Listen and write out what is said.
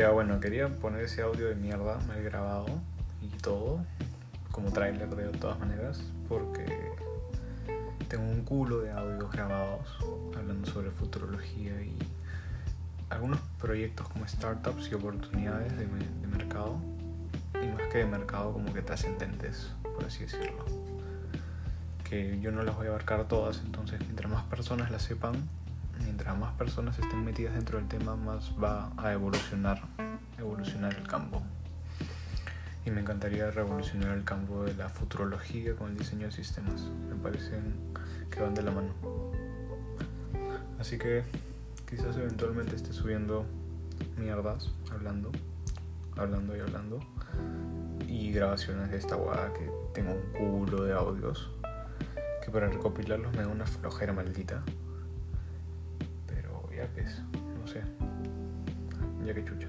Ya bueno, quería poner ese audio de mierda mal grabado y todo, como tráiler de todas maneras, porque tengo un culo de audios grabados hablando sobre futurología y algunos proyectos como startups y oportunidades de, de mercado, y más que de mercado como que trascendentes, por así decirlo. Que yo no las voy a abarcar todas, entonces mientras más personas las sepan, mientras más personas estén metidas dentro del tema, más va a evolucionar, evolucionar el campo. Y me encantaría revolucionar el campo de la futurología con el diseño de sistemas. Me parecen que van de la mano. Así que quizás eventualmente esté subiendo mierdas, hablando, hablando y hablando. Y grabaciones de esta guada que tengo un culo de audios. Que para recopilarlos me da una flojera maldita. Pues, no sé. Ya que chucha.